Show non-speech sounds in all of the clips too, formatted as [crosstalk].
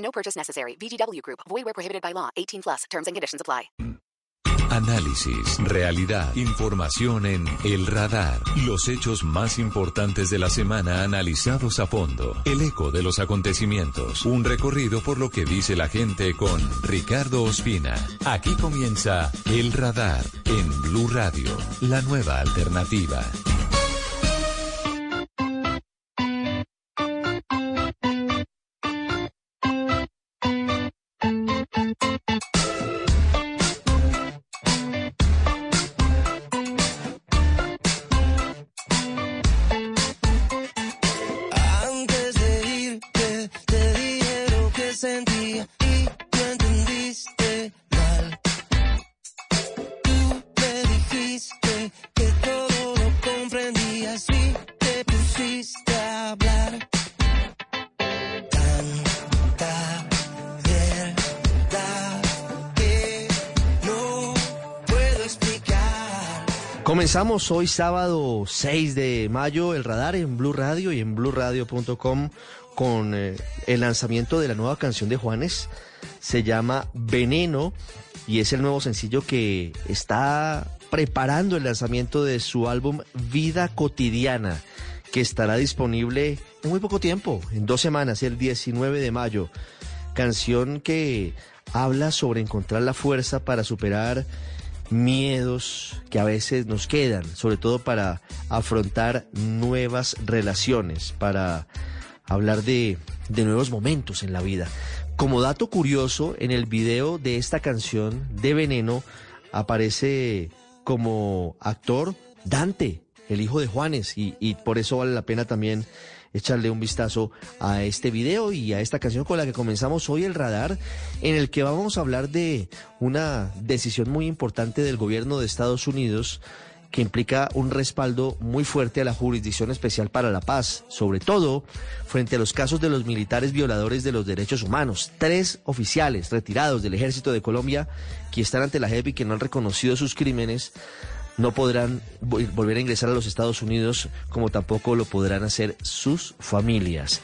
No purchase necessary. VGW Group. Void where prohibited by law. 18 plus. Terms and conditions apply. Análisis, realidad, información en El Radar. Los hechos más importantes de la semana analizados a fondo. El eco de los acontecimientos. Un recorrido por lo que dice la gente con Ricardo Ospina. Aquí comienza El Radar en Blue Radio, la nueva alternativa. Comenzamos hoy sábado 6 de mayo el radar en Blue Radio y en blueradio.com con eh, el lanzamiento de la nueva canción de Juanes. Se llama Veneno y es el nuevo sencillo que está preparando el lanzamiento de su álbum Vida Cotidiana, que estará disponible en muy poco tiempo, en dos semanas, el 19 de mayo. Canción que habla sobre encontrar la fuerza para superar miedos que a veces nos quedan, sobre todo para afrontar nuevas relaciones, para hablar de, de nuevos momentos en la vida. Como dato curioso, en el video de esta canción de Veneno aparece como actor Dante, el hijo de Juanes, y, y por eso vale la pena también echarle un vistazo a este video y a esta canción con la que comenzamos hoy el radar, en el que vamos a hablar de una decisión muy importante del gobierno de Estados Unidos que implica un respaldo muy fuerte a la Jurisdicción Especial para la Paz, sobre todo frente a los casos de los militares violadores de los derechos humanos. Tres oficiales retirados del Ejército de Colombia que están ante la JEP y que no han reconocido sus crímenes no podrán vol- volver a ingresar a los Estados Unidos como tampoco lo podrán hacer sus familias.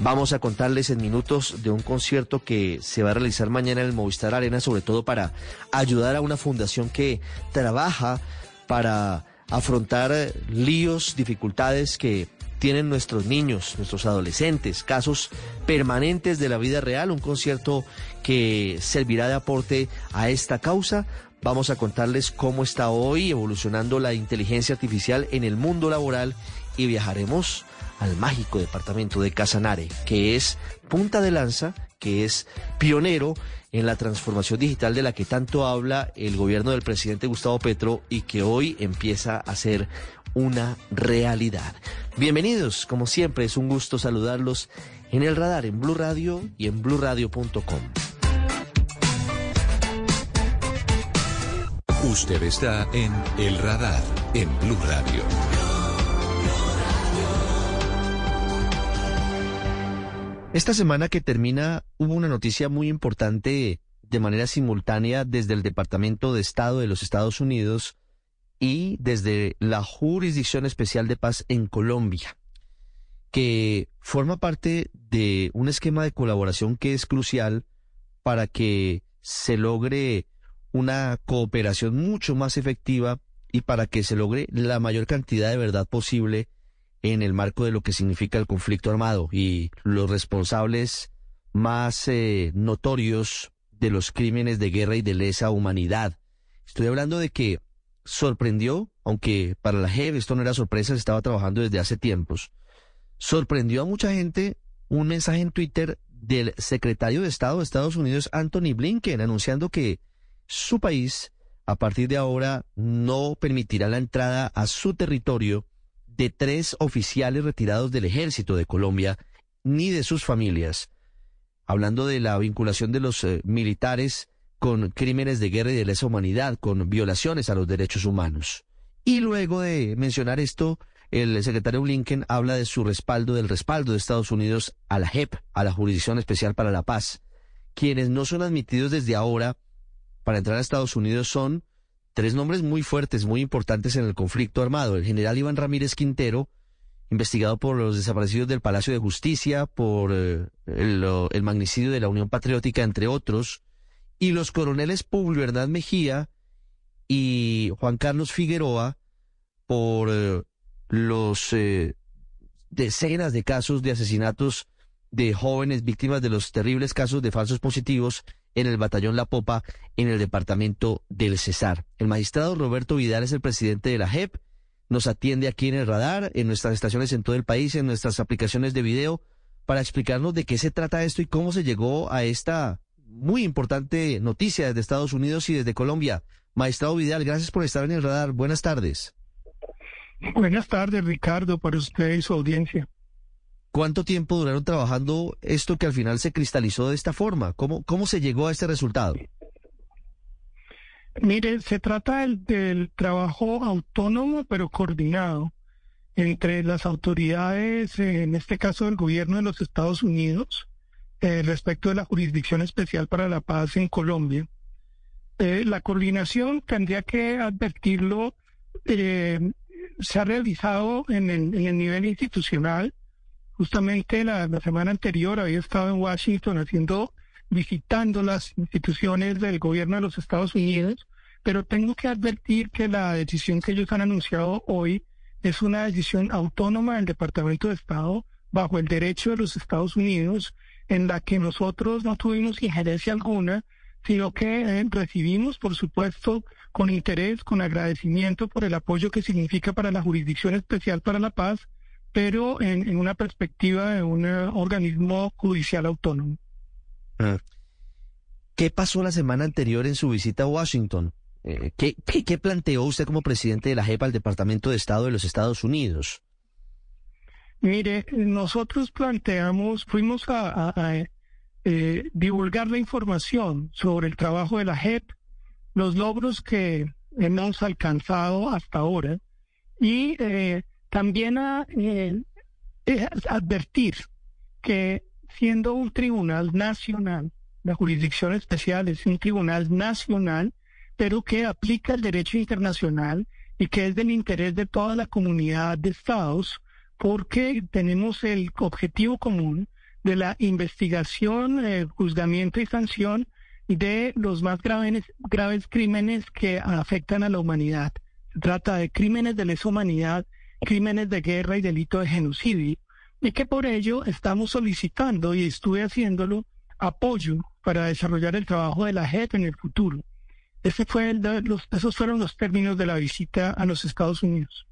Vamos a contarles en minutos de un concierto que se va a realizar mañana en el Movistar Arena, sobre todo para ayudar a una fundación que trabaja para afrontar líos, dificultades que tienen nuestros niños, nuestros adolescentes, casos permanentes de la vida real, un concierto que servirá de aporte a esta causa. Vamos a contarles cómo está hoy evolucionando la inteligencia artificial en el mundo laboral y viajaremos al mágico departamento de Casanare, que es punta de lanza, que es pionero en la transformación digital de la que tanto habla el gobierno del presidente Gustavo Petro y que hoy empieza a ser una realidad. Bienvenidos, como siempre, es un gusto saludarlos en el radar, en Blue Radio y en bluradio.com. Usted está en El Radar en Blue Radio. Esta semana que termina hubo una noticia muy importante de manera simultánea desde el Departamento de Estado de los Estados Unidos y desde la Jurisdicción Especial de Paz en Colombia, que forma parte de un esquema de colaboración que es crucial para que se logre una cooperación mucho más efectiva y para que se logre la mayor cantidad de verdad posible en el marco de lo que significa el conflicto armado y los responsables más eh, notorios de los crímenes de guerra y de lesa humanidad. Estoy hablando de que sorprendió, aunque para la JEP esto no era sorpresa, se estaba trabajando desde hace tiempos, sorprendió a mucha gente un mensaje en Twitter del secretario de Estado de Estados Unidos, Anthony Blinken, anunciando que su país, a partir de ahora, no permitirá la entrada a su territorio de tres oficiales retirados del ejército de Colombia, ni de sus familias. hablando de la vinculación de los eh, militares con crímenes de guerra y de lesa humanidad, con violaciones a los derechos humanos. Y luego de mencionar esto, el secretario Blinken habla de su respaldo, del respaldo de Estados Unidos a la JEP, a la Jurisdicción Especial para la Paz. Quienes no son admitidos desde ahora para entrar a Estados Unidos son tres nombres muy fuertes, muy importantes en el conflicto armado. El general Iván Ramírez Quintero, investigado por los desaparecidos del Palacio de Justicia, por eh, el, magnicidio de la Unión Patriótica, entre otros, y los coroneles Publio Hernán Mejía y Juan Carlos Figueroa por eh, los eh, decenas de casos de asesinatos de jóvenes víctimas de los terribles casos de falsos positivos en el batallón La Popa en el departamento del Cesar. El magistrado Roberto Vidal es el presidente de la JEP, nos atiende aquí en el radar, en nuestras estaciones en todo el país, en nuestras aplicaciones de video, para explicarnos de qué se trata esto y cómo se llegó a esta muy importante noticia desde Estados Unidos y desde Colombia. Magistrado Vidal, gracias por estar en el radar. Buenas tardes. Buenas tardes, Ricardo, para usted y su audiencia. ¿Cuánto tiempo duraron trabajando esto que al final se cristalizó de esta forma? ¿Cómo, cómo se llegó a este resultado? Mire, se trata del, del trabajo autónomo pero coordinado entre las autoridades, en este caso del gobierno de los Estados Unidos, eh, respecto de la Jurisdicción Especial para la Paz en Colombia. Eh, la coordinación tendría que advertirlo, eh, se ha realizado en el, en el nivel institucional Justamente la, semana anterior había estado en Washington haciendo, visitando las instituciones del gobierno de los Estados Unidos, pero tengo que advertir que la decisión que ellos han anunciado hoy es una decisión autónoma del Departamento de Estado bajo el derecho de los Estados Unidos, en la que nosotros no tuvimos injerencia alguna, sino que eh, recibimos, por supuesto, con interés, con agradecimiento por el apoyo que significa para la Jurisdicción Especial para la Paz, pero en, una perspectiva de un eh, organismo judicial autónomo. Ah. ¿Qué pasó la semana anterior en su visita a Washington? Eh, ¿qué, qué, planteó usted como presidente de la JEP al Departamento de Estado de los Estados Unidos? Mire, nosotros planteamos, fuimos a, eh, divulgar la información sobre el trabajo de la JEP, los logros que hemos alcanzado hasta ahora y también a, eh, advertir que siendo un tribunal nacional, la jurisdicción especial es un tribunal nacional, pero que aplica el derecho internacional y que es del interés de toda la comunidad de estados, porque tenemos el objetivo común de la investigación, el juzgamiento y sanción de los más graves, graves crímenes que afectan a la humanidad. Se trata de crímenes de lesa humanidad crímenes de guerra y delito de genocidio, y que por ello estamos solicitando, y estuve haciéndolo, apoyo para desarrollar el trabajo de la JEP en el futuro. Ese fue los, esos fueron los términos de la visita a los Estados Unidos.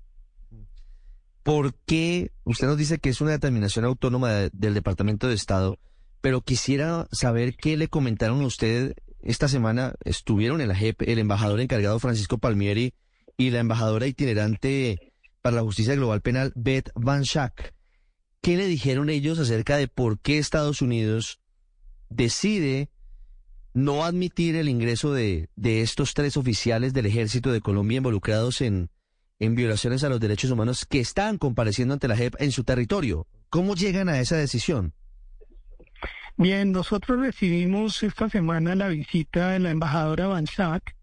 ¿Por qué usted nos dice que es una determinación autónoma del Departamento de Estado, pero quisiera saber qué le comentaron a usted esta semana? Estuvieron en la JEP el embajador encargado Francisco Palmieri y la embajadora itinerante para la Justicia Global Penal, Beth Van Schack. ¿Qué le dijeron ellos acerca de por qué Estados Unidos decide no admitir el ingreso de, de estos tres oficiales del ejército de Colombia involucrados en, en violaciones a los derechos humanos que están compareciendo ante la JEP en su territorio? ¿Cómo llegan a esa decisión? Bien, nosotros recibimos esta semana la visita de la embajadora Van Schack,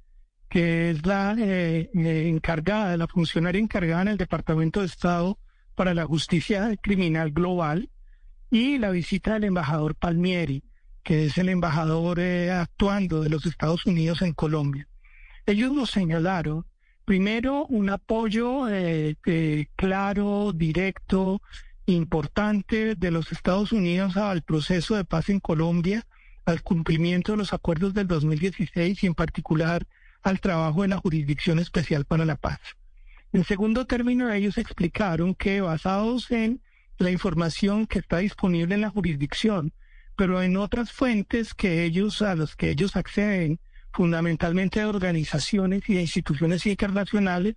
que es la eh, eh, encargada, la funcionaria encargada en el Departamento de Estado para la Justicia Criminal Global, y la visita del embajador Palmieri, que es el embajador eh, actuando de los Estados Unidos en Colombia. Ellos nos señalaron, primero, un apoyo claro, directo, importante de los Estados Unidos al proceso de paz en Colombia, al cumplimiento de los acuerdos del 2016 y en particular al trabajo de la Jurisdicción Especial para la Paz. En segundo término, ellos explicaron que basados en la información que está disponible en la jurisdicción, pero en otras fuentes que ellos a los que ellos acceden, fundamentalmente de organizaciones y de instituciones internacionales,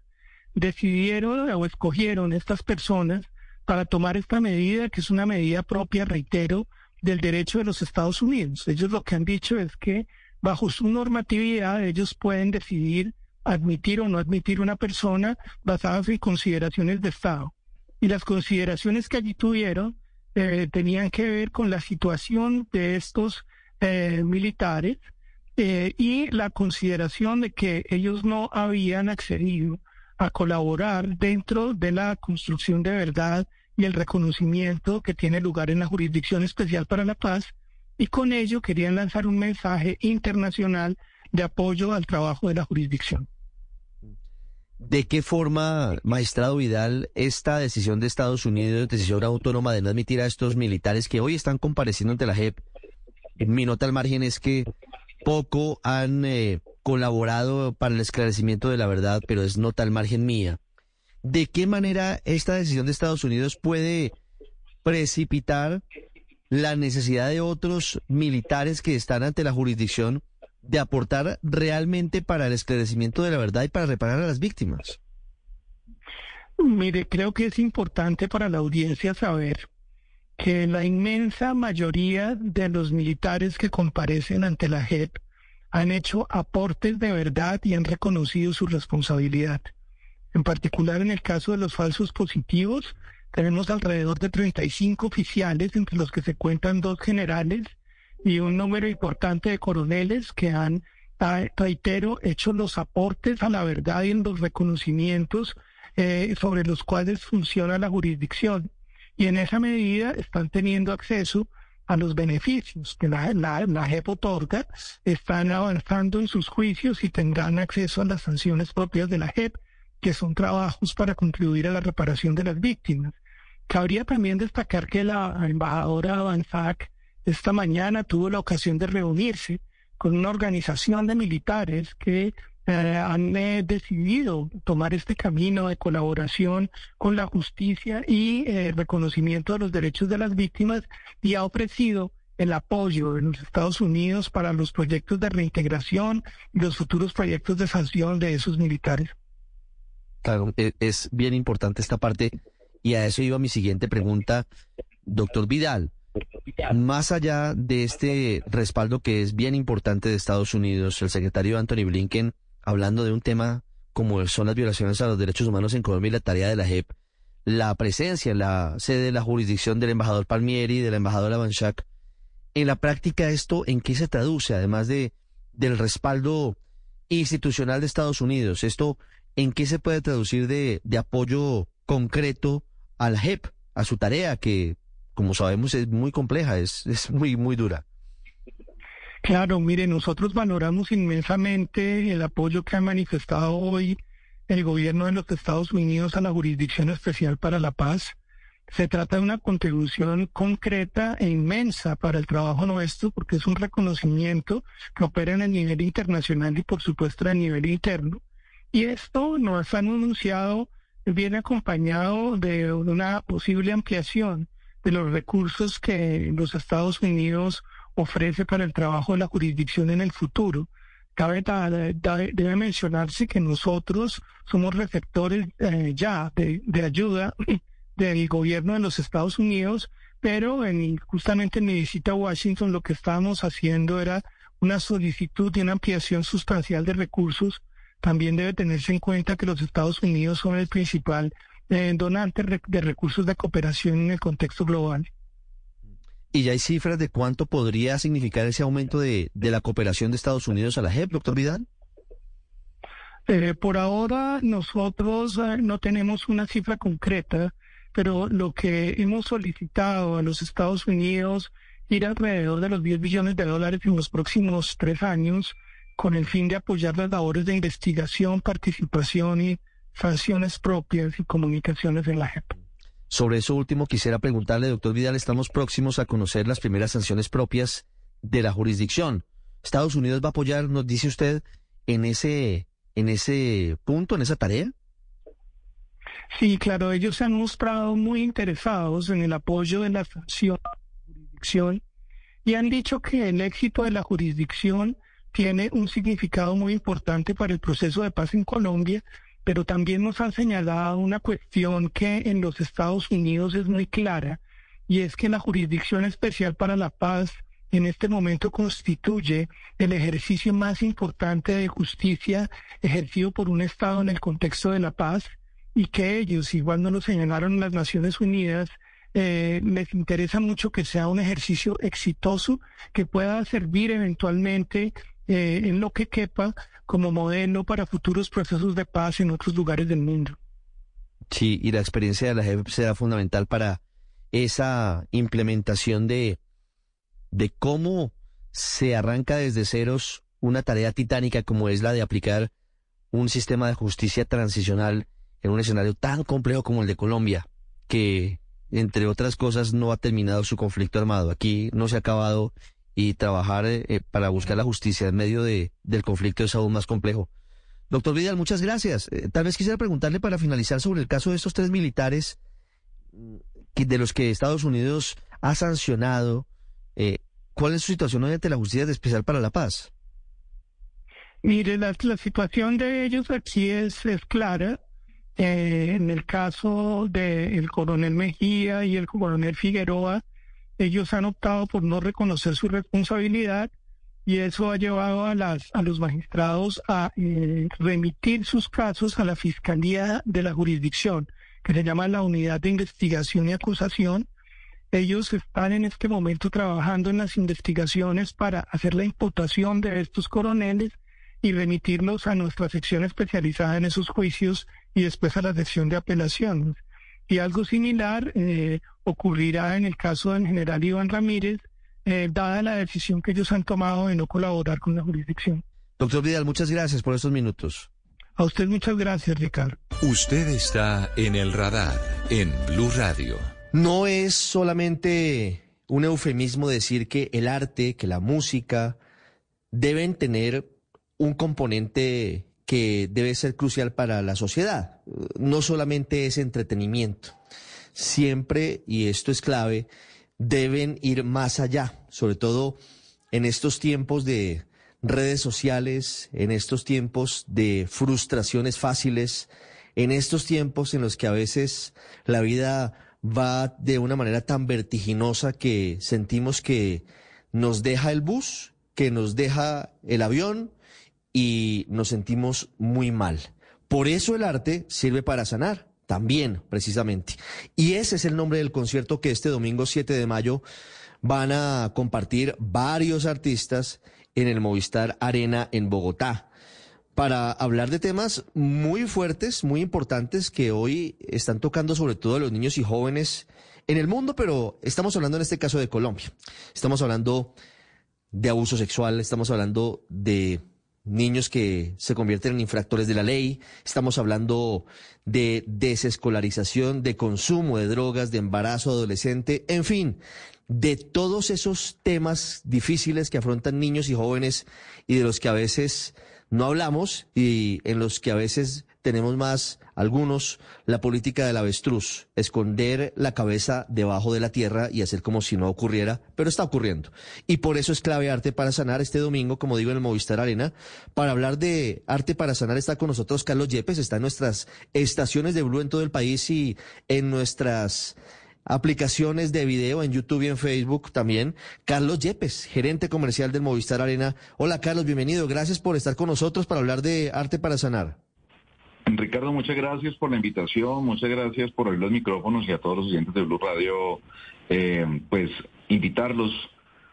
decidieron o escogieron estas personas para tomar esta medida, que es una medida propia, reitero, del derecho de los Estados Unidos. Ellos lo que han dicho es que bajo su normatividad ellos pueden decidir admitir o no admitir una persona basadas en consideraciones de Estado. Y las consideraciones que allí tuvieron eh, tenían que ver con la situación de estos eh, militares eh, y la consideración de que ellos no habían accedido a colaborar dentro de la construcción de verdad y el reconocimiento que tiene lugar en la Jurisdicción Especial para la Paz, y con ello querían lanzar un mensaje internacional de apoyo al trabajo de la jurisdicción. ¿De qué forma, magistrado Vidal, esta decisión de Estados Unidos, decisión autónoma de no admitir a estos militares que hoy están compareciendo ante la JEP, mi nota al margen es que poco han eh, colaborado para el esclarecimiento de la verdad, pero es nota al margen mía. ¿De qué manera esta decisión de Estados Unidos puede precipitar la necesidad de otros militares que están ante la jurisdicción de aportar realmente para el esclarecimiento de la verdad y para reparar a las víctimas? Mire, creo que es importante para la audiencia saber que la inmensa mayoría de los militares que comparecen ante la JEP han hecho aportes de verdad y han reconocido su responsabilidad. En particular en el caso de los falsos positivos, tenemos alrededor de 35 oficiales, entre los que se cuentan dos generales y un número importante de coroneles que han, reitero, hecho los aportes a la verdad y en los reconocimientos eh, sobre los cuales funciona la jurisdicción. Y en esa medida están teniendo acceso a los beneficios que la, la, la JEP otorga, están avanzando en sus juicios y tendrán acceso a las sanciones propias de la JEP, que son trabajos para contribuir a la reparación de las víctimas. Cabría también destacar que la embajadora Van esta mañana tuvo la ocasión de reunirse con una organización de militares que eh, han eh, decidido tomar este camino de colaboración con la justicia y eh, reconocimiento de los derechos de las víctimas y ha ofrecido el apoyo de los Estados Unidos para los proyectos de reintegración y los futuros proyectos de sanción de esos militares. Claro, e, es bien importante esta parte y a eso iba mi siguiente pregunta, doctor Vidal. Más allá de este respaldo que es bien importante de Estados Unidos, el secretario Anthony Blinken hablando de un tema como son las violaciones a los derechos humanos en Colombia y la tarea de la JEP, la presencia en la sede de la jurisdicción del embajador Palmieri y de la embajadora Banchak, en la práctica esto, ¿en qué se traduce? Además de del respaldo institucional de Estados Unidos, ¿esto en qué se puede traducir de, de apoyo concreto a la JEP, a su tarea, que como sabemos es muy compleja, es, es muy, muy dura? Claro, mire, nosotros valoramos inmensamente el apoyo que ha manifestado hoy el gobierno de los Estados Unidos a la Jurisdicción Especial para la Paz. Se trata de una contribución concreta e inmensa para el trabajo nuestro porque es un reconocimiento que opera en el nivel internacional y por supuesto a nivel interno. Y esto nos han anunciado, viene acompañado de una posible ampliación de los recursos que los Estados Unidos ofrece para el trabajo de la jurisdicción en el futuro. Cabe, debe mencionarse que nosotros somos receptores eh, ya de, ayuda [clears throat] del gobierno de los Estados Unidos, pero en, justamente en mi visita a Washington lo que estábamos haciendo era una solicitud de una ampliación sustancial de recursos. También debe tenerse en cuenta que los Estados Unidos son el principal eh, donante de recursos de cooperación en el contexto global. ¿Y ya hay cifras de cuánto podría significar ese aumento de, la cooperación de Estados Unidos a la JEP, doctor Vidal? Eh, por ahora nosotros eh, no tenemos una cifra concreta, pero lo que hemos solicitado a los Estados Unidos ir alrededor de los 10 billones de dólares en los próximos tres años con el fin de apoyar las labores de investigación, participación y sanciones propias y comunicaciones en la JEP. Sobre eso último, quisiera preguntarle, doctor Vidal, estamos próximos a conocer las primeras sanciones propias de la jurisdicción. ¿Estados Unidos va a apoyar, nos dice usted, en ese, en ese punto, en esa tarea? Sí, claro, ellos se han mostrado muy interesados en el apoyo de la sanción de la jurisdicción y han dicho que el éxito de la jurisdicción tiene un significado muy importante para el proceso de paz en Colombia pero también nos han señalado una cuestión que en los Estados Unidos es muy clara y es que la Jurisdicción Especial para la Paz en este momento constituye el ejercicio más importante de justicia ejercido por un Estado en el contexto de la paz y que ellos, igual no lo señalaron las Naciones Unidas, eh, les interesa mucho que sea un ejercicio exitoso que pueda servir eventualmente eh, en lo que quepa como modelo para futuros procesos de paz en otros lugares del mundo. Sí, y la experiencia de la JEP será fundamental para esa implementación de, de cómo se arranca desde ceros una tarea titánica como es la de aplicar un sistema de justicia transicional en un escenario tan complejo como el de Colombia, que entre otras cosas no ha terminado su conflicto armado. Aquí no se ha acabado y trabajar eh, eh, para buscar la justicia en medio de, del conflicto es aún más complejo. Doctor Vidal, muchas gracias. Eh, tal vez quisiera preguntarle para finalizar sobre el caso de estos tres militares de los que Estados Unidos ha sancionado. ¿Cuál es su situación hoy ante la Justicia Especial para la Paz? Mire, la, situación de ellos aquí es, es clara. en el caso del coronel Mejía y el coronel Figueroa, ellos han optado por no reconocer su responsabilidad y eso ha llevado a, las, a los magistrados a eh, remitir sus casos a la Fiscalía de la jurisdicción, que se llama la Unidad de Investigación y Acusación. Ellos están en este momento trabajando en las investigaciones para hacer la imputación de estos coroneles y remitirlos a nuestra sección especializada en esos juicios y después a la sección de apelaciones. Y algo similar eh, ocurrirá en el caso del general Iván Ramírez, eh, dada la decisión que ellos han tomado de no colaborar con la jurisdicción. Doctor Vidal, muchas gracias por estos minutos. A usted muchas gracias, Ricardo. Usted está en el radar en Blue Radio. No es solamente un eufemismo decir que el arte, que la música deben tener un componente que debe ser crucial para la sociedad. No solamente es entretenimiento. Siempre, y esto es clave, deben ir más allá, sobre todo en estos tiempos de redes sociales, en estos tiempos de frustraciones fáciles, en estos tiempos en los que a veces la vida va de una manera tan vertiginosa que sentimos que nos deja el bus, que nos deja el avión, y nos sentimos muy mal. Por eso el arte sirve para sanar, también, precisamente. Y ese es el nombre del concierto que este domingo 7 de mayo van a compartir varios artistas en el Movistar Arena en Bogotá para hablar de temas muy fuertes, muy importantes que hoy están tocando sobre todo a los niños y jóvenes en el mundo, pero estamos hablando en este caso de Colombia. Estamos hablando de abuso sexual, estamos hablando de niños que se convierten en infractores de la ley, estamos hablando de desescolarización, de consumo de drogas, de embarazo adolescente, en fin, de todos esos temas difíciles que afrontan niños y jóvenes y de los que a veces no hablamos y en los que a veces tenemos más, algunos, la política del avestruz, esconder la cabeza debajo de la tierra y hacer como si no ocurriera, pero está ocurriendo. Y por eso es clave Arte para Sanar este domingo, como digo, en el Movistar Arena. Para hablar de Arte para Sanar está con nosotros Carlos Yepes, está en nuestras estaciones de Blue en todo el país y en nuestras aplicaciones de video en YouTube y en Facebook también. Carlos Yepes, gerente comercial del Movistar Arena. Hola Carlos, bienvenido. Gracias por estar con nosotros para hablar de Arte para Sanar. Ricardo, muchas gracias por la invitación, muchas gracias por abrir los micrófonos y a todos los oyentes de Blue Radio, eh, pues invitarlos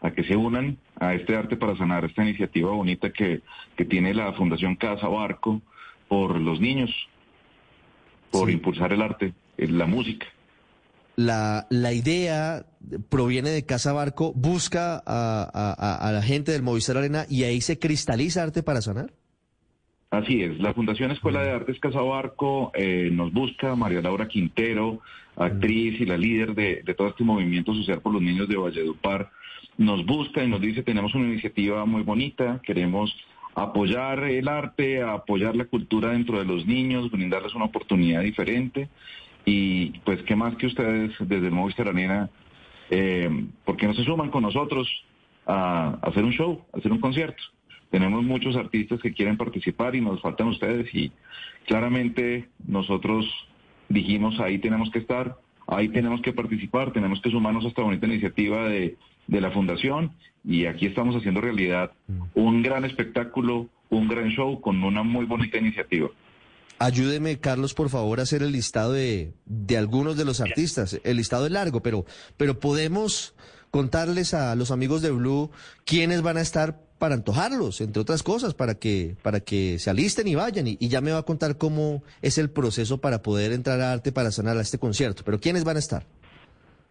a que se unan a este Arte para Sanar, esta iniciativa bonita que, que tiene la Fundación Casa Barco por los niños, por impulsar el arte, eh, la música. La, la idea proviene de Casa Barco, busca a, a la gente del Movistar Arena y ahí se cristaliza Arte para Sanar. Así es, la Fundación Escuela de Artes Casabarco eh, nos busca, María Laura Quintero, actriz y la líder de, todo este movimiento social por los niños de Valledupar, nos busca y nos dice, tenemos una iniciativa muy bonita, queremos apoyar el arte, apoyar la cultura dentro de los niños, brindarles una oportunidad diferente y pues qué más que ustedes desde el Movistar Arena, eh, porque no se suman con nosotros a hacer un show, a hacer un concierto. Tenemos muchos artistas que quieren participar y nos faltan ustedes y claramente nosotros dijimos ahí tenemos que estar Ahí tenemos que participar, tenemos que sumarnos a esta bonita iniciativa de, de la Fundación y aquí estamos haciendo realidad un gran espectáculo, un gran show con una muy bonita iniciativa. Ayúdeme, Carlos, por favor, a hacer el listado de, de algunos de los artistas. El listado es largo, pero, pero podemos contarles a los amigos de Blue quiénes van a estar para antojarlos, entre otras cosas, para que, para que se alisten y vayan. Y, ya me va a contar cómo es el proceso para poder entrar a Arte para Sanar a este concierto. Pero ¿quiénes van a estar?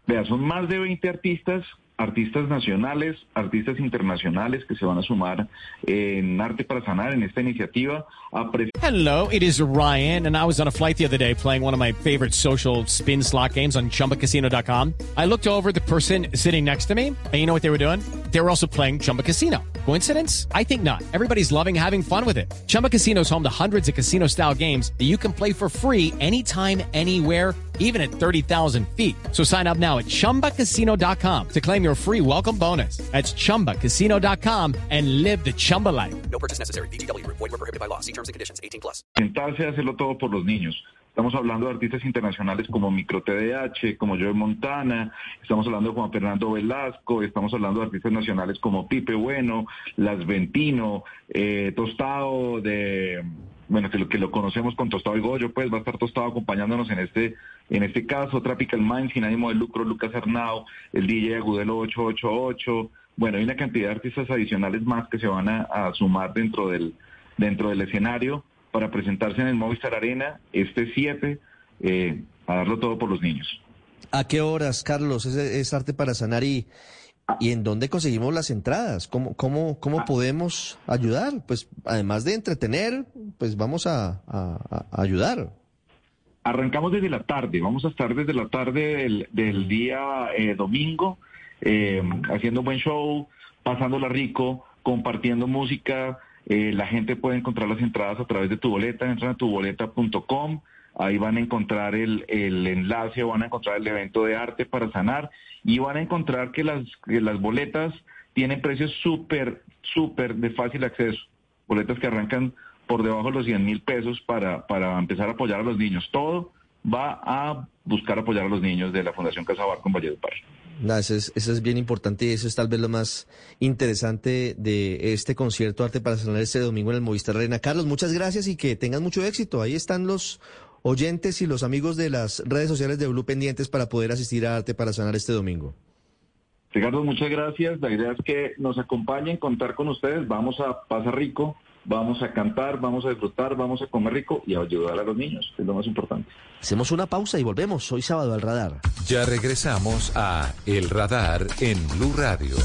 Vea, son más de 20 artistas, artistas nacionales, artistas internacionales que se van a sumar en Arte para Sanar en esta iniciativa a Hello, it is Ryan, and I was on a flight the other day playing one of my favorite social spin slot games on chumbacasino.com. I looked over the person sitting next to me, and you know what they were doing? They were also playing Chumba Casino. Coincidence? I think not. Everybody's loving having fun with it. Chumba Casino is home to hundreds of casino style games that you can play for free anytime, anywhere, even at 30,000 feet. So sign up now at chumbacasino.com to claim your free welcome bonus. That's chumbacasino.com and live the Chumba life. No purchase necessary. Group. Void were prohibited by law. See terms and conditions. 18 plus. sentarse a hacerlo todo por los niños. Estamos hablando de artistas internacionales como Micro TDH, como Joe Montana, estamos hablando de Juan Fernando Velasco, estamos hablando de artistas nacionales como Pipe Bueno, Las Ventino, eh, Tostado de bueno, que lo, que lo conocemos con Tostado y Goyo, pues va a estar Tostado acompañándonos en este, en este caso, Tropical Mind, sin ánimo de lucro, Lucas Arnau, el DJ Agudelo 888, bueno, hay una cantidad de artistas adicionales más que se van a, a sumar dentro del, dentro del escenario para presentarse en el Movistar Arena este 7, eh, a darlo todo por los niños. ¿A qué horas, Carlos? Es, es Arte para Sanar y, y en dónde conseguimos las entradas. ¿Cómo, cómo, cómo podemos ayudar? Pues además de entretener, pues vamos a, a- a ayudar. Arrancamos desde la tarde, vamos a estar desde la tarde del, del día eh, domingo, eh, haciendo un buen show, pasándola rico, compartiendo música. Eh, la gente puede encontrar las entradas a través de tu boleta, entran a tuboleta.com, ahí van a encontrar el, el enlace van a encontrar el evento de arte para sanar y van a encontrar que las, que las boletas tienen precios súper, súper de fácil acceso. Boletas que arrancan por debajo de los 100 mil pesos para, para empezar a apoyar a los niños. Todo va a buscar apoyar a los niños de la Fundación Casa Barco en Valledupar. No, eso, es, eso es bien importante y eso es tal vez lo más interesante de este concierto Arte para Sanar este domingo en el Movistar Arena. Carlos, muchas gracias y que tengan mucho éxito. Ahí están los oyentes y los amigos de las redes sociales de Blue pendientes para poder asistir a Arte para Sanar este domingo. Ricardo, muchas gracias. La idea es que nos acompañen, contar con ustedes. Vamos a pasar rico, vamos a cantar, vamos a disfrutar, vamos a comer rico y a ayudar a los niños, que es lo más importante. Hacemos una pausa y volvemos. Hoy sábado al radar. Ya regresamos a El Radar en Blue Radio.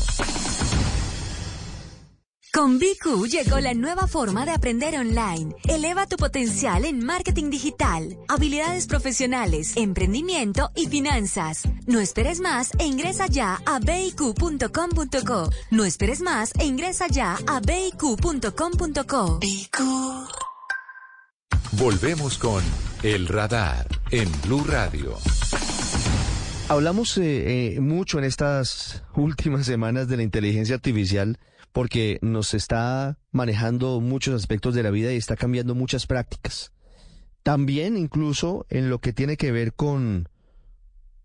Con BQ llegó la nueva forma de aprender online. Eleva tu potencial en marketing digital, habilidades profesionales, emprendimiento y finanzas. No esperes más e ingresa ya a biq.com.co. No esperes más e ingresa ya a biq.com.co. Volvemos con El Radar en Blue Radio. Hablamos eh, eh, mucho en estas últimas semanas de la inteligencia artificial porque nos está manejando muchos aspectos de la vida y está cambiando muchas prácticas. También incluso en lo que tiene que ver con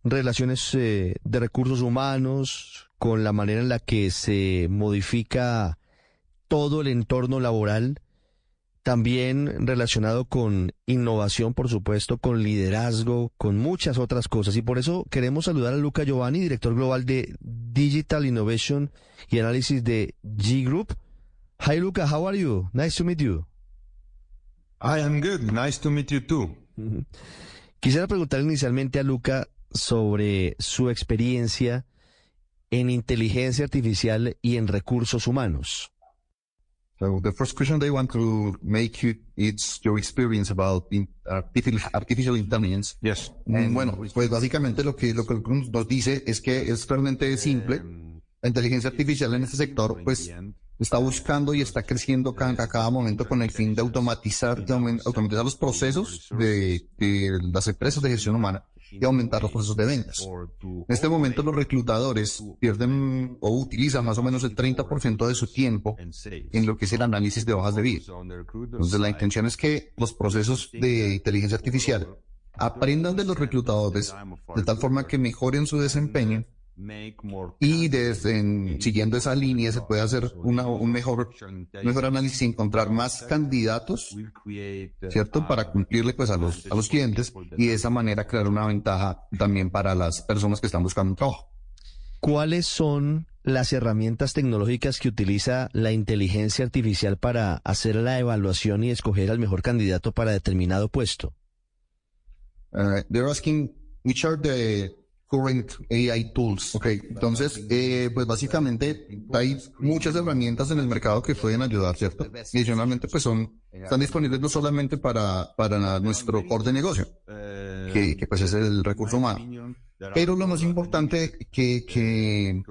relaciones eh, de recursos humanos, con la manera en la que se modifica todo el entorno laboral, también relacionado con innovación, por supuesto, con liderazgo, con muchas otras cosas. Y por eso queremos saludar a Luca Giovanni, director global de Digital Innovation y Análisis de G Group. Hi Luca, how are you? Nice to meet you. I am good. Nice to meet you too. [laughs] Quisiera preguntar inicialmente a Luca sobre su experiencia en inteligencia artificial y en recursos humanos. So the first question I want to make you it's your experience about artificial, intelligence. Yes. Mm, Bueno, pues básicamente lo que lo que nos dice es que es realmente simple. La inteligencia artificial en este sector, pues, está buscando y está creciendo a cada momento con el fin de automatizar, de automatizar los procesos de, de las empresas de gestión humana y aumentar los procesos de ventas. En este momento los reclutadores pierden o utilizan más o menos el 30% de su tiempo en lo que es el análisis de hojas de vida. Entonces la intención es que los procesos de inteligencia artificial aprendan de los reclutadores de tal forma que mejoren su desempeño y desde en- siguiendo esa línea se puede hacer una, un mejor, mejor análisis y encontrar más candidatos, ¿cierto? Para cumplirle pues a los, a los clientes y de esa manera crear una ventaja también para las personas que están buscando un trabajo. ¿Cuáles son las herramientas tecnológicas que utiliza la inteligencia artificial para hacer la evaluación y escoger al mejor candidato para determinado puesto? Uh, they're asking which are the current AI tools. Ok, entonces, eh, pues básicamente hay muchas herramientas en el mercado que pueden ayudar, ¿cierto? Adicionalmente, pues son, están disponibles no solamente para, para nuestro core de negocio, que, que pues es el recurso humano. Pero lo más importante que, que,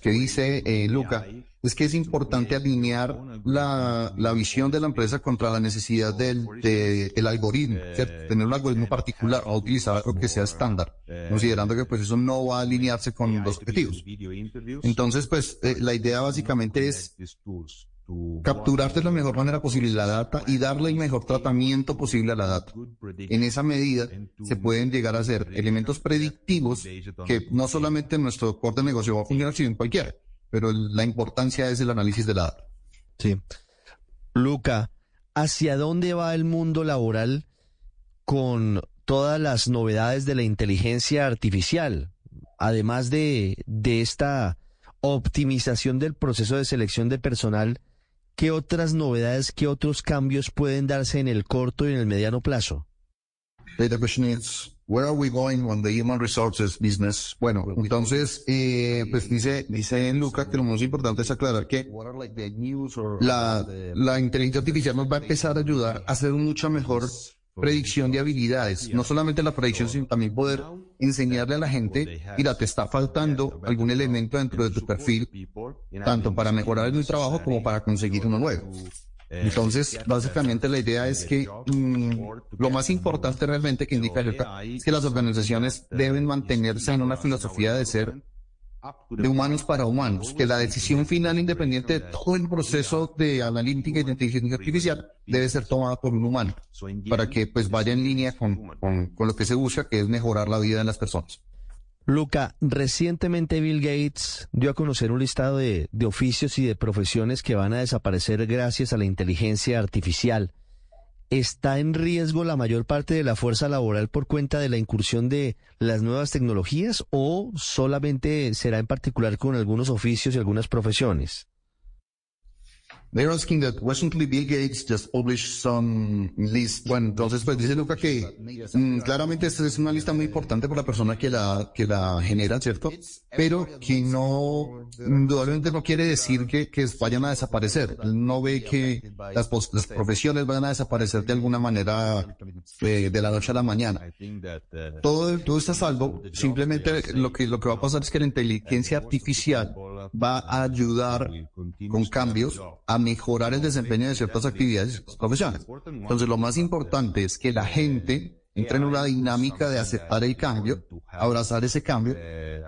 que dice eh, Luca es que es importante alinear la, la visión de la empresa contra la necesidad del, de- del algoritmo, ¿cierto? tener un algoritmo particular o utilizar algo que sea estándar, considerando que pues eso no va a alinearse con los objetivos. Entonces, pues eh, la idea básicamente es capturar de la mejor manera posible la data y darle el mejor tratamiento posible a la data. En esa medida se pueden llegar a ser elementos predictivos que no solamente en nuestro core de negocio va a funcionar, sino en cualquiera, pero la importancia es el análisis de la data. Sí. Luca, ¿hacia dónde va el mundo laboral con todas las novedades de la inteligencia artificial? Además de, de esta optimización del proceso de selección de personal, ¿qué otras novedades, qué otros cambios pueden darse en el corto y en el mediano plazo? The question is, where are we going on the human resources business? Bueno, entonces, eh, pues dice, dice Luca que lo más importante es aclarar que la, la inteligencia artificial nos va a empezar a ayudar a hacer mucha mejor predicción de habilidades. No solamente la predicción, sino también poder enseñarle a la gente, mira, te está faltando algún elemento dentro de tu perfil, tanto para mejorar en el trabajo como para conseguir uno nuevo. Entonces, básicamente la idea es que mm, lo más importante realmente que indica es que las organizaciones deben mantenerse en una filosofía de ser de humanos para humanos, que la decisión final independiente de todo el proceso de analítica y de inteligencia artificial debe ser tomada por un humano, para que pues vaya en línea con, con, con lo que se busca, que es mejorar la vida de las personas. Luca, recientemente Bill Gates dio a conocer un listado de, de oficios y de profesiones que van a desaparecer gracias a la inteligencia artificial. ¿Está en riesgo la mayor parte de la fuerza laboral por cuenta de la incursión de las nuevas tecnologías o solamente será en particular con algunos oficios y algunas profesiones? They're asking that Bill Gates just published some list. Bueno, entonces pues dice Luca que mm, claramente esta es una lista muy importante para la persona que la, que la genera, ¿cierto? Pero que no, indudablemente no quiere decir que, vayan a desaparecer. No ve que las, las profesiones vayan a desaparecer de alguna manera eh, de la noche a la mañana. Todo, todo está salvo. Simplemente lo que, lo que va a pasar es que la inteligencia artificial va a ayudar con cambios a mejorar el desempeño de ciertas actividades profesionales. Entonces, lo más importante es que la gente entre en una dinámica de aceptar el cambio, abrazar ese cambio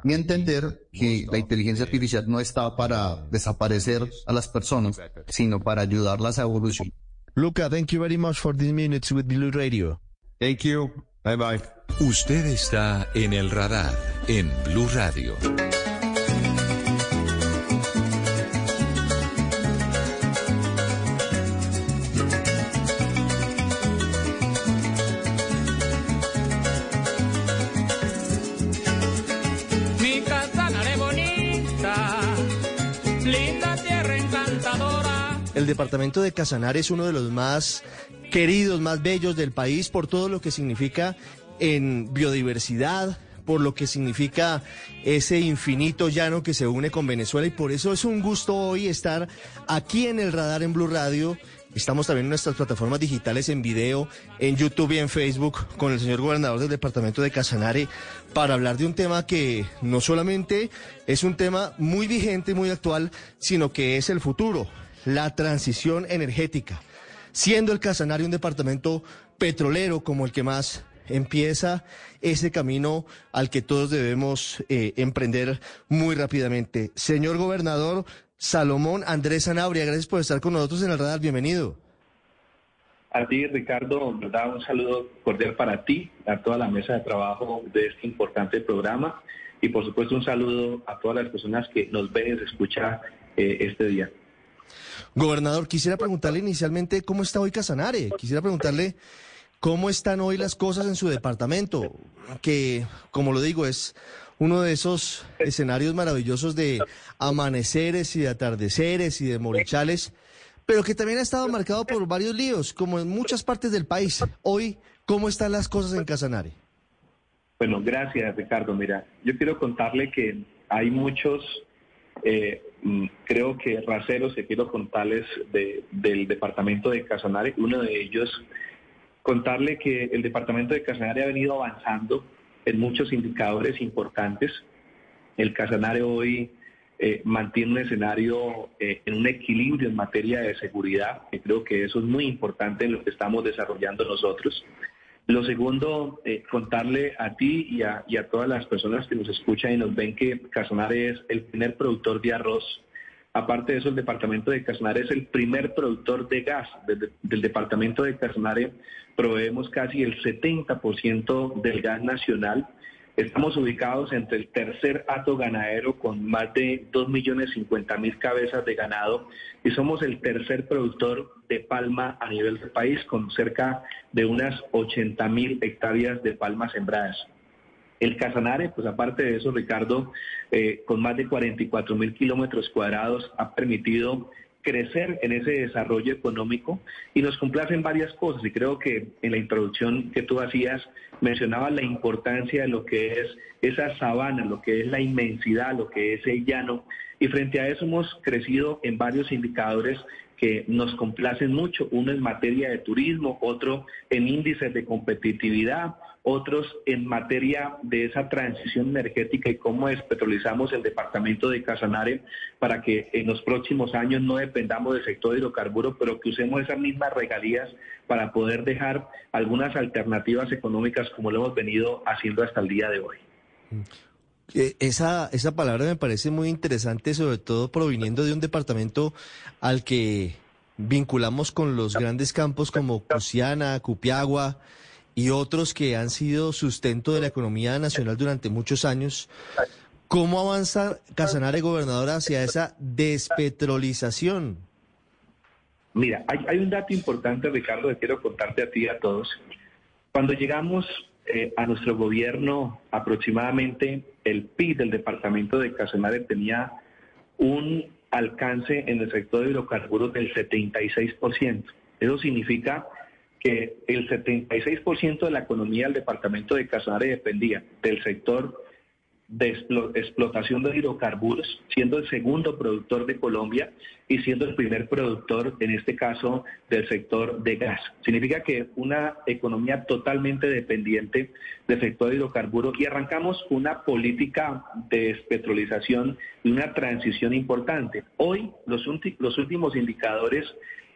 y entender que la inteligencia artificial no está para desaparecer a las personas, sino para ayudarlas a evolucionar. Luca, thank you very much for these minutes with Blue Radio. Thank you. Bye bye. Usted está en el radar en Blue Radio. El departamento de Casanare es uno de los más queridos, más bellos del país por todo lo que significa en biodiversidad, por lo que significa ese infinito llano que se une con Venezuela y por eso es un gusto hoy estar aquí en el radar en Blue Radio. Estamos también en nuestras plataformas digitales en video, en YouTube y en Facebook con el señor gobernador del departamento de Casanare para hablar de un tema que no solamente es un tema muy vigente y muy actual, sino que es el futuro, la transición energética. Siendo el Casanare un departamento petrolero como el que más empieza ese camino al que todos debemos eh, emprender muy rápidamente. Señor gobernador Salomón Andrés Sanabria, gracias por estar con nosotros en el radar. Bienvenido. A ti, Ricardo, ¿verdad? un saludo cordial para ti, a toda la mesa de trabajo de este importante programa y por supuesto un saludo a todas las personas que nos ven y escuchan eh, este día. Gobernador, quisiera preguntarle inicialmente cómo está hoy Casanare. Quisiera preguntarle cómo están hoy las cosas en su departamento, que, como lo digo, es uno de esos escenarios maravillosos de amaneceres y de atardeceres y de morichales, pero que también ha estado marcado por varios líos, como en muchas partes del país. Hoy, ¿cómo están las cosas en Casanare? Bueno, gracias, Ricardo. Mira, yo quiero contarle que hay muchos eh, creo que raseros que quiero contarles del departamento de Casanare. Uno de ellos, contarle que el departamento de Casanare ha venido avanzando en muchos indicadores importantes. El Casanare hoy eh, mantiene un escenario eh, en un equilibrio en materia de seguridad, que creo que eso es muy importante en lo que estamos desarrollando nosotros. Lo segundo, eh, contarle a ti y a, todas las personas que nos escuchan y nos ven que Casanare es el primer productor de arroz. Aparte de eso, el departamento de Casanare es el primer productor de gas. del departamento de Casanare proveemos casi el 70% del gas nacional Estamos ubicados entre el tercer hato ganadero con más de 2.050.000 cabezas de ganado y somos el tercer productor de palma a nivel del país con cerca de unas 80.000 hectáreas de palmas sembradas. El Casanare, pues aparte de eso, Ricardo, eh, con más de 44.000 kilómetros cuadrados, ha permitido crecer en ese desarrollo económico y nos complacen varias cosas. Y creo que en la introducción que tú hacías mencionaba la importancia de lo que es esa sabana, lo que es la inmensidad, lo que es el llano. Y frente a eso hemos crecido en varios indicadores que nos complacen mucho, uno en materia de turismo, otro en índices de competitividad, otros en materia de esa transición energética y cómo despetrolizamos el departamento de Casanare para que en los próximos años no dependamos del sector de hidrocarburos, pero que usemos esas mismas regalías para poder dejar algunas alternativas económicas como lo hemos venido haciendo hasta el día de hoy. Eh, esa, esa palabra me parece muy interesante, sobre todo proviniendo de un departamento al que vinculamos con los grandes campos como Cusiana, Cupiagua, y otros que han sido sustento de la economía nacional durante muchos años. ¿Cómo avanza Casanare, gobernador, hacia esa despetrolización? Mira, hay, un dato importante, Ricardo, que quiero contarte a ti y a todos. Cuando llegamos eh, a nuestro gobierno, aproximadamente el PIB del departamento de Casanare tenía un alcance en el sector de hidrocarburos del 76%. Eso significa que el 76% de la economía del departamento de Casanare dependía del sector de explotación de hidrocarburos, siendo el segundo productor de Colombia y siendo el primer productor, en este caso, del sector de gas. Significa que una economía totalmente dependiente del sector de hidrocarburos y arrancamos una política de despetrolización y una transición importante. Hoy los, los últimos indicadores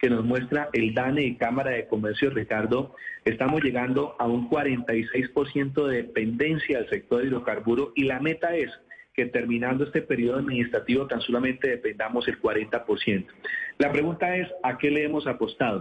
que nos muestra el DANE y Cámara de Comercio, Ricardo, estamos llegando a un 46% de dependencia del sector de hidrocarburos y la meta es que terminando este periodo administrativo tan solamente dependamos el 40%. La pregunta es, ¿a qué le hemos apostado?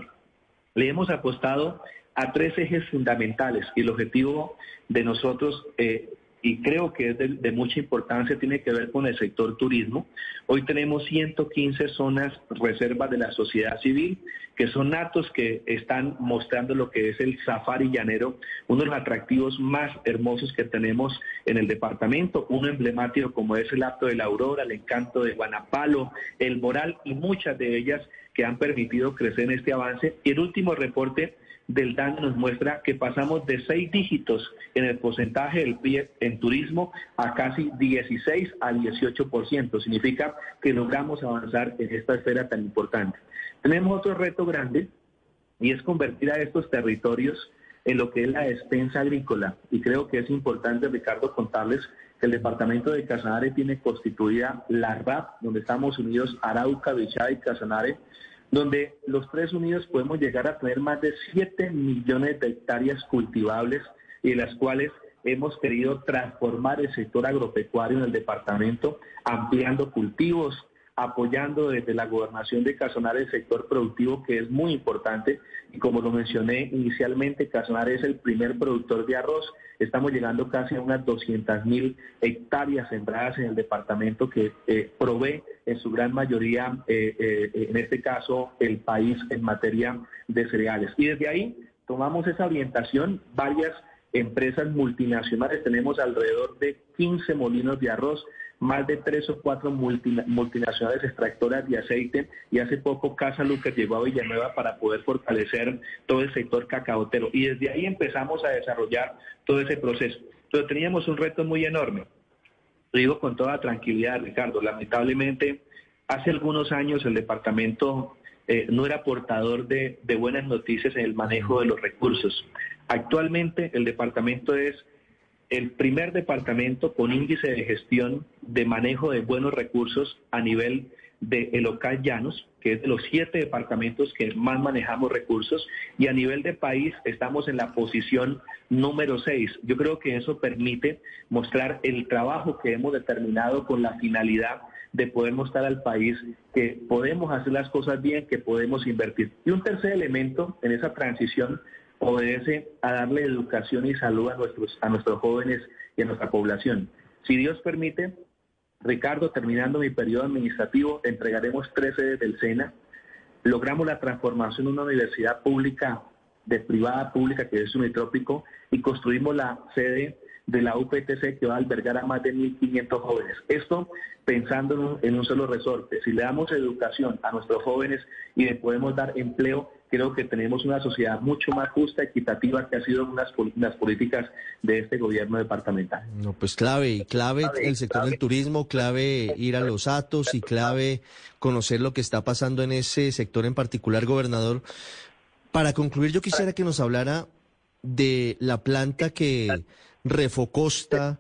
Le hemos apostado a tres ejes fundamentales y el objetivo de nosotros eh, y creo que es de, mucha importancia, tiene que ver con el sector turismo. Hoy tenemos 115 zonas reservas de la sociedad civil, que son datos que están mostrando lo que es el safari llanero, uno de los atractivos más hermosos que tenemos en el departamento, uno emblemático como es el acto de la aurora, el encanto de Guanapalo, el moral y muchas de ellas que han permitido crecer en este avance. Y el último reporte del DAN nos muestra que pasamos de seis dígitos en el porcentaje del PIB en turismo a casi 16 a 18%. Significa que logramos avanzar en esta esfera tan importante. Tenemos otro reto grande y es convertir a estos territorios en lo que es la despensa agrícola. Y creo que es importante, Ricardo, contarles que el departamento de Casanare tiene constituida la RAP, donde estamos unidos Arauca, Bichada y Casanare, donde los tres unidos podemos llegar a tener más de 7 millones de hectáreas cultivables y las cuales hemos querido transformar el sector agropecuario en el departamento, ampliando cultivos, apoyando desde la gobernación de Casanare el sector productivo que es muy importante y como lo mencioné inicialmente, Casanare es el primer productor de arroz. Estamos llegando casi a unas 200 mil hectáreas sembradas en el departamento que eh, provee en su gran mayoría, eh, eh, en este caso, el país en materia de cereales. Y desde ahí tomamos esa orientación, varias empresas multinacionales, tenemos alrededor de 15 molinos de arroz, más de tres o cuatro multinacionales extractoras de aceite y hace poco Casa Lucas llegó a Villanueva para poder fortalecer todo el sector cacaotero y desde ahí empezamos a desarrollar todo ese proceso. Pero teníamos un reto muy enorme. Lo digo con toda tranquilidad, Ricardo. Lamentablemente, hace algunos años el departamento eh, no era portador de, de buenas noticias en el manejo de los recursos. Actualmente el departamento es el primer departamento con índice de gestión de manejo de buenos recursos a nivel de el local Llanos, que es de los siete departamentos que más manejamos recursos, y a nivel de país estamos en la posición número seis. Yo creo que eso permite mostrar el trabajo que hemos determinado con la finalidad de poder mostrar al país que podemos hacer las cosas bien, que podemos invertir. Y un tercer elemento en esa transición obedece a darle educación y salud a nuestros, a nuestros jóvenes y a nuestra población. Si Dios permite, Ricardo, terminando mi periodo administrativo, entregaremos tres sedes del SENA. Logramos la transformación de una universidad pública de privada pública que es unitrópico y construimos la sede de la UPTC que va a albergar a más de 1.500 jóvenes. Esto pensando en un, en un, solo resorte. Si le damos educación a nuestros jóvenes y le podemos dar empleo, creo que tenemos una sociedad mucho más justa, equitativa, que ha sido unas, unas políticas de este gobierno departamental. No, pues clave, y clave, el sector del turismo, clave ir a los atos y clave conocer lo que está pasando en ese sector en particular, gobernador. Para concluir, yo quisiera que nos hablara de la planta que Refocosta,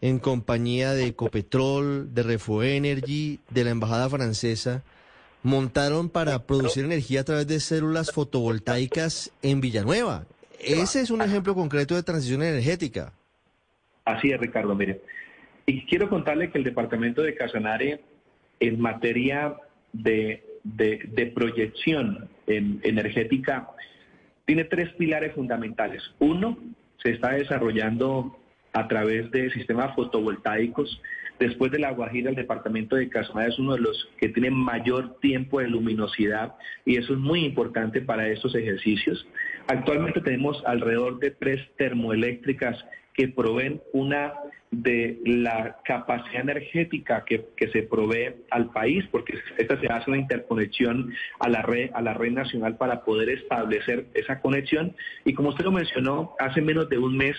en compañía de Ecopetrol, de Refoenergy, de la Embajada Francesa, montaron para producir energía a través de células fotovoltaicas en Villanueva. Ese es un ejemplo concreto de transición energética. Así es, Ricardo, mire. Y quiero contarle que el departamento de Casanare, en materia de, de, proyección energética, tiene tres pilares fundamentales. Uno, se está desarrollando a través de sistemas fotovoltaicos Después de La Guajira, el departamento de Casanare es uno de los que tiene mayor tiempo de luminosidad y eso es muy importante para estos ejercicios. Actualmente tenemos alrededor de tres termoeléctricas que proveen una de la capacidad energética que, que, se provee al país, porque esta se hace una interconexión a la red, a la red nacional para poder establecer esa conexión. Y como usted lo mencionó, hace menos de un mes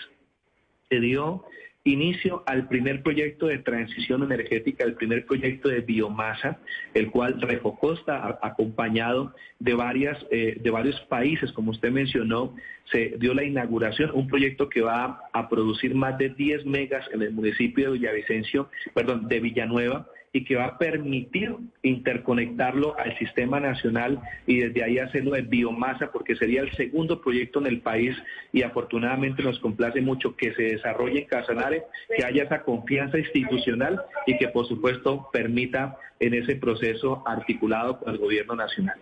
se dio inicio al primer proyecto de transición energética, el primer proyecto de biomasa, el cual Refocosta, acompañado de, varias, eh, de varios países, como usted mencionó, se dio la inauguración, un proyecto que va a producir más de 10 megas en el municipio de Villavicencio, perdón, de Villanueva, y que va a permitir interconectarlo al sistema nacional y desde ahí hacerlo de biomasa, porque sería el segundo proyecto en el país y afortunadamente nos complace mucho que se desarrolle en Casanare, que haya esa confianza institucional y que por supuesto permita en ese proceso articulado con el gobierno nacional.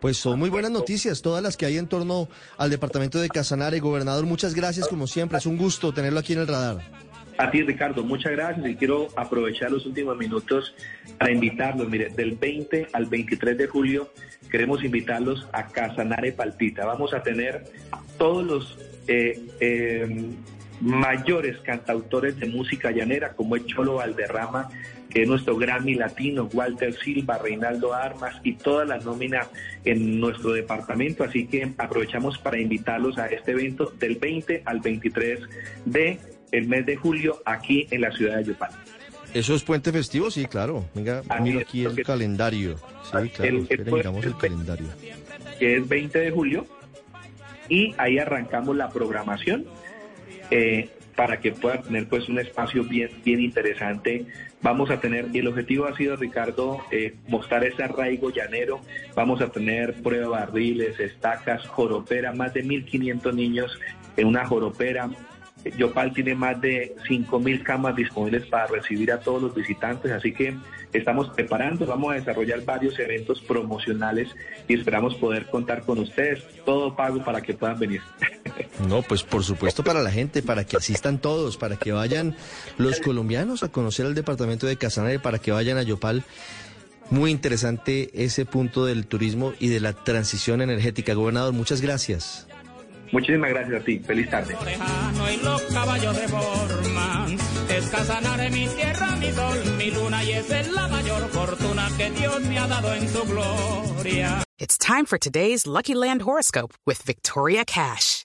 Pues son muy buenas noticias, todas las que hay en torno al departamento de Casanare. Gobernador, muchas gracias como siempre, es un gusto tenerlo aquí en el radar. A ti, Ricardo, muchas gracias y quiero aprovechar los últimos minutos para invitarlos. Mire, del 20 al 23 de julio queremos invitarlos a Casanare Palpita. Vamos a tener todos los eh, em, mayores cantautores de música llanera, como es Cholo Valderrama, que es nuestro Grammy latino, Walter Silva, Reinaldo Armas y toda la nómina en nuestro departamento. Así que aprovechamos para invitarlos a este evento del 20 al 23 de el mes de julio aquí en la ciudad de Yopal. ¿Eso es puente festivo? Sí, claro. Venga, mira aquí el calendario. Sí, claro, el, miramos el calendario. Que es 20 de julio y ahí arrancamos la programación eh, para que pueda tener pues un espacio bien, bien interesante. Vamos a tener, y el objetivo ha sido, Ricardo, eh, mostrar ese arraigo llanero. Vamos a tener pruebas barriles, estacas, joropera, más de 1.500 niños en una joropera, Yopal tiene más de 5.000 camas disponibles para recibir a todos los visitantes, así que estamos preparando, vamos a desarrollar varios eventos promocionales y esperamos poder contar con ustedes, todo pago para que puedan venir. [laughs] No, pues por supuesto para la gente, para que asistan todos, para que vayan los colombianos a conocer el departamento de Casanare, para que vayan a Yopal. Muy interesante ese punto del turismo y de la transición energética. Gobernador, muchas gracias. Muchísimas gracias a ti. Feliz tarde. y los caballos de forman. Mi tierra, mi sol, mi luna y esa es la mayor fortuna que Dios me ha dado en su gloria. It's time for today's Lucky Land horoscope with Victoria Cash.